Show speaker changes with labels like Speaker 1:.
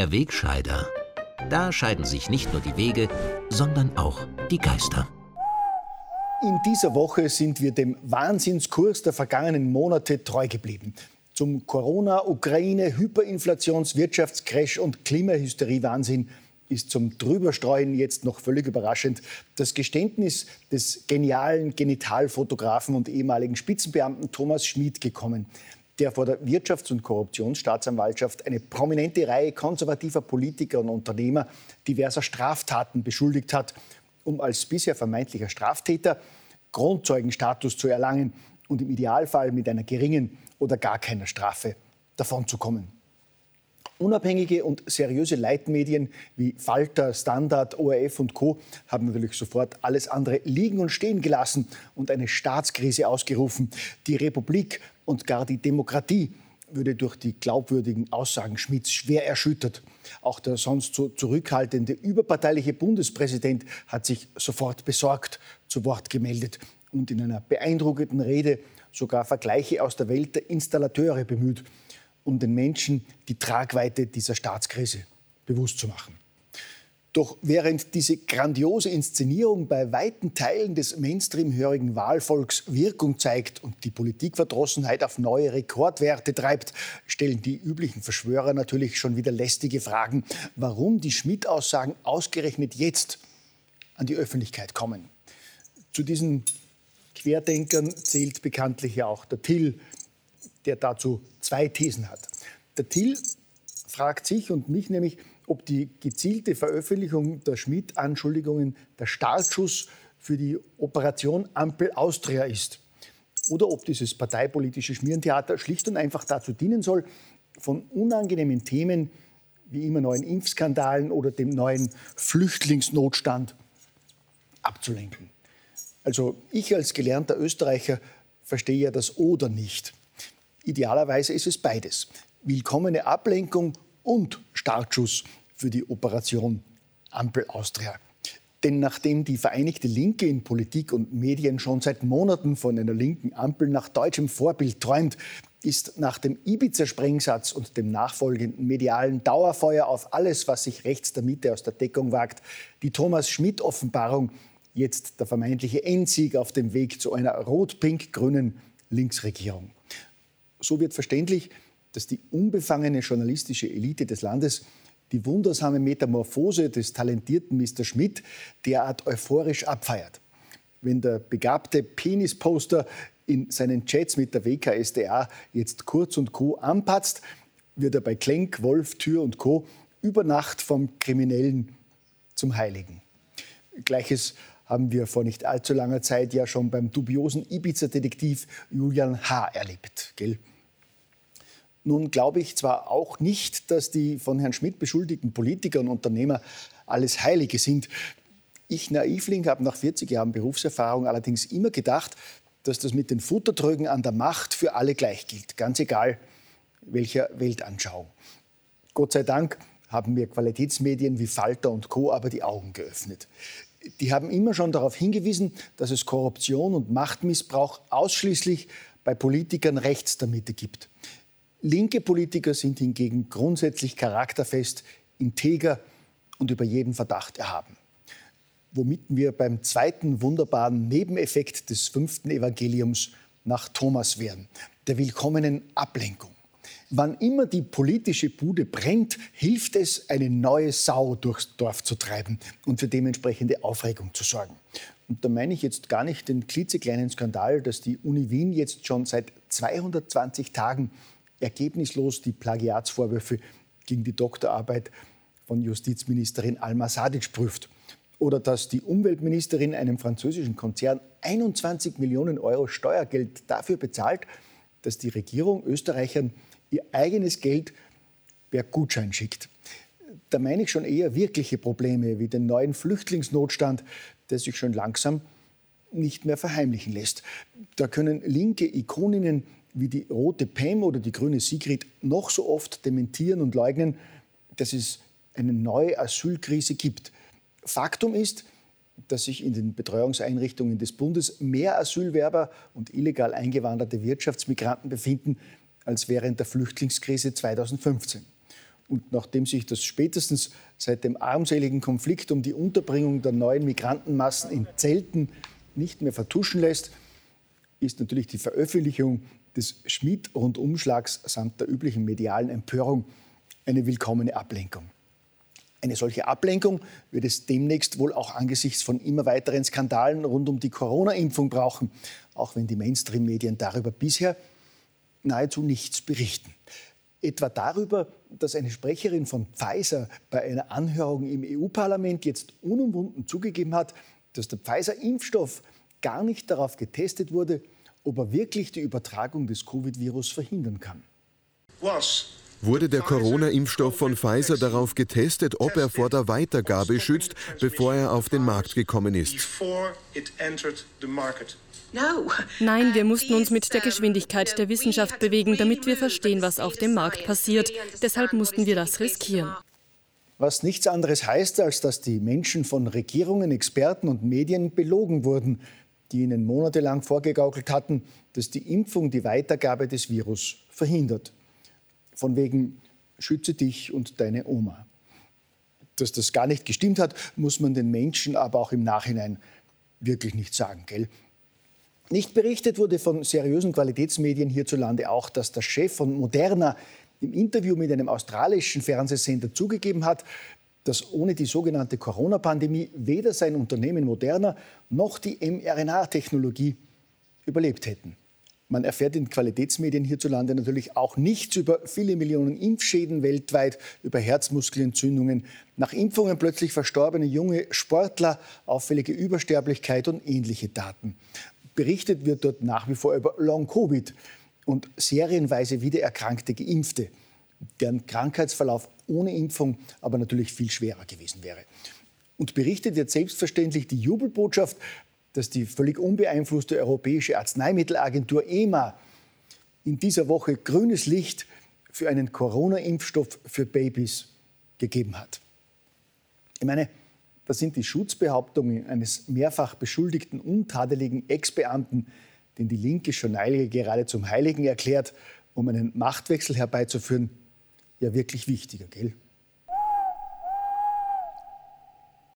Speaker 1: Der Wegscheider. Da scheiden sich nicht nur die Wege, sondern auch die Geister.
Speaker 2: In dieser Woche sind wir dem Wahnsinnskurs der vergangenen Monate treu geblieben. Zum Corona, Ukraine, Hyperinflations-, Wirtschaftscrash und Klimahysterie-Wahnsinn ist zum Drüberstreuen jetzt noch völlig überraschend das Geständnis des genialen Genitalfotografen und ehemaligen Spitzenbeamten Thomas Schmid gekommen, der vor der Wirtschafts- und Korruptionsstaatsanwaltschaft eine prominente Reihe konservativer Politiker und Unternehmer diverser Straftaten beschuldigt hat, um als bisher vermeintlicher Straftäter Grundzeugenstatus zu erlangen und im Idealfall mit einer geringen oder gar keiner Strafe davonzukommen. Unabhängige und seriöse Leitmedien wie Falter, Standard, ORF und Co. haben natürlich sofort alles andere liegen und stehen gelassen und eine Staatskrise ausgerufen. Die Republik und gar die Demokratie würde durch die glaubwürdigen Aussagen Schmidts schwer erschüttert. Auch der sonst so zurückhaltende überparteiliche Bundespräsident hat sich sofort besorgt zu Wort gemeldet und in einer beeindruckenden Rede sogar Vergleiche aus der Welt der Installateure bemüht um den Menschen die Tragweite dieser Staatskrise bewusst zu machen. Doch während diese grandiose Inszenierung bei weiten Teilen des Mainstream-hörigen Wahlvolks Wirkung zeigt und die Politikverdrossenheit auf neue Rekordwerte treibt, stellen die üblichen Verschwörer natürlich schon wieder lästige Fragen, warum die Schmidt-Aussagen ausgerechnet jetzt an die Öffentlichkeit kommen. Zu diesen Querdenkern zählt bekanntlich ja auch der Till, der dazu zwei Thesen hat. Der Till fragt sich und mich nämlich, ob die gezielte Veröffentlichung der Schmidt-Anschuldigungen der Startschuss für die Operation Ampel Austria ist. Oder ob dieses parteipolitische Schmierentheater schlicht und einfach dazu dienen soll, von unangenehmen Themen wie immer neuen Impfskandalen oder dem neuen Flüchtlingsnotstand abzulenken. Also ich als gelernter Österreicher verstehe ja das Oder nicht. Idealerweise ist es beides. Willkommene Ablenkung und Startschuss für die Operation Ampel Austria. Denn nachdem die Vereinigte Linke in Politik und Medien schon seit Monaten von einer linken Ampel nach deutschem Vorbild träumt, ist nach dem Ibiza-Sprengsatz und dem nachfolgenden medialen Dauerfeuer auf alles, was sich rechts der Mitte aus der Deckung wagt, die Thomas-Schmidt-Offenbarung jetzt der vermeintliche Endsieg auf dem Weg zu einer rot-pink-grünen Linksregierung. So wird verständlich, dass die unbefangene journalistische Elite des Landes die wundersame Metamorphose des talentierten Mr. Schmidt derart euphorisch abfeiert. Wenn der begabte Penisposter in seinen Chats mit der WKSDA jetzt Kurz und Co. anpatzt, wird er bei Klenk, Wolf, Tür und Co. über Nacht vom Kriminellen zum Heiligen. Gleiches haben wir vor nicht allzu langer Zeit ja schon beim dubiosen Ibiza-Detektiv Julian H. erlebt. Gell? Nun glaube ich zwar auch nicht, dass die von Herrn Schmidt beschuldigten Politiker und Unternehmer alles Heilige sind. Ich, Naivling, habe nach 40 Jahren Berufserfahrung allerdings immer gedacht, dass das mit den Futtertrögen an der Macht für alle gleich gilt, ganz egal welcher Weltanschauung. Gott sei Dank haben mir Qualitätsmedien wie Falter und Co. aber die Augen geöffnet. Die haben immer schon darauf hingewiesen, dass es Korruption und Machtmissbrauch ausschließlich bei Politikern rechts der Mitte gibt. Linke Politiker sind hingegen grundsätzlich charakterfest, integer und über jeden Verdacht erhaben. Womit wir beim zweiten wunderbaren Nebeneffekt des fünften Evangeliums nach Thomas wären, der willkommenen Ablenkung. Wann immer die politische Bude brennt, hilft es, eine neue Sau durchs Dorf zu treiben und für dementsprechende Aufregung zu sorgen. Und da meine ich jetzt gar nicht den klitzekleinen Skandal, dass die Uni Wien jetzt schon seit 220 Tagen ergebnislos die Plagiatsvorwürfe gegen die Doktorarbeit von Justizministerin Alma Sadic prüft. Oder dass die Umweltministerin einem französischen Konzern 21 Millionen Euro Steuergeld dafür bezahlt, dass die Regierung Österreichern ihr eigenes Geld per Gutschein schickt. Da meine ich schon eher wirkliche Probleme wie den neuen Flüchtlingsnotstand, der sich schon langsam nicht mehr verheimlichen lässt. Da können linke Ikoninnen wie die rote Pam oder die grüne Sigrid noch so oft dementieren und leugnen, dass es eine neue Asylkrise gibt. Faktum ist, dass sich in den Betreuungseinrichtungen des Bundes mehr Asylwerber und illegal eingewanderte Wirtschaftsmigranten befinden als während der Flüchtlingskrise 2015. Und nachdem sich das spätestens seit dem armseligen Konflikt um die Unterbringung der neuen Migrantenmassen in Zelten nicht mehr vertuschen lässt, ist natürlich die Veröffentlichung des Schmidt-Rundumschlags samt der üblichen medialen Empörung eine willkommene Ablenkung. Eine solche Ablenkung wird es demnächst wohl auch angesichts von immer weiteren Skandalen rund um die Corona-Impfung brauchen, auch wenn die Mainstream-Medien darüber bisher nahezu nichts berichten. Etwa darüber, dass eine Sprecherin von Pfizer bei einer Anhörung im EU-Parlament jetzt unumwunden zugegeben hat, dass der Pfizer-Impfstoff gar nicht darauf getestet wurde, ob er wirklich die Übertragung des Covid-Virus verhindern kann.
Speaker 3: Wurde der Corona-Impfstoff von Pfizer darauf getestet, ob er vor der Weitergabe schützt, bevor er auf den Markt gekommen ist?
Speaker 4: Nein, wir mussten uns mit der Geschwindigkeit der Wissenschaft bewegen, damit wir verstehen, was auf dem Markt passiert. Deshalb mussten wir das riskieren.
Speaker 2: Was nichts anderes heißt, als dass die Menschen von Regierungen, Experten und Medien belogen wurden, die ihnen monatelang vorgegaukelt hatten, dass die Impfung die Weitergabe des Virus verhindert. Von wegen, schütze dich und deine Oma. Dass das gar nicht gestimmt hat, muss man den Menschen aber auch im Nachhinein wirklich nicht sagen, gell? Nicht berichtet wurde von seriösen Qualitätsmedien hierzulande auch, dass der Chef von Moderna im Interview mit einem australischen Fernsehsender zugegeben hat, dass ohne die sogenannte Corona-Pandemie weder sein Unternehmen Moderna noch die mRNA-Technologie überlebt hätten. Man erfährt in Qualitätsmedien hierzulande natürlich auch nichts über viele Millionen Impfschäden weltweit, über Herzmuskelentzündungen, nach Impfungen plötzlich verstorbene junge Sportler, auffällige Übersterblichkeit und ähnliche Daten. Berichtet wird dort nach wie vor über Long-Covid und serienweise wiedererkrankte Geimpfte, deren Krankheitsverlauf ohne Impfung aber natürlich viel schwerer gewesen wäre. Und berichtet wird selbstverständlich die Jubelbotschaft, dass die völlig unbeeinflusste Europäische Arzneimittelagentur EMA in dieser Woche grünes Licht für einen Corona-Impfstoff für Babys gegeben hat. Ich meine, das sind die Schutzbehauptungen eines mehrfach beschuldigten, untadeligen Ex-Beamten, den die linke Journalie gerade zum Heiligen erklärt, um einen Machtwechsel herbeizuführen, ja wirklich wichtiger, gell?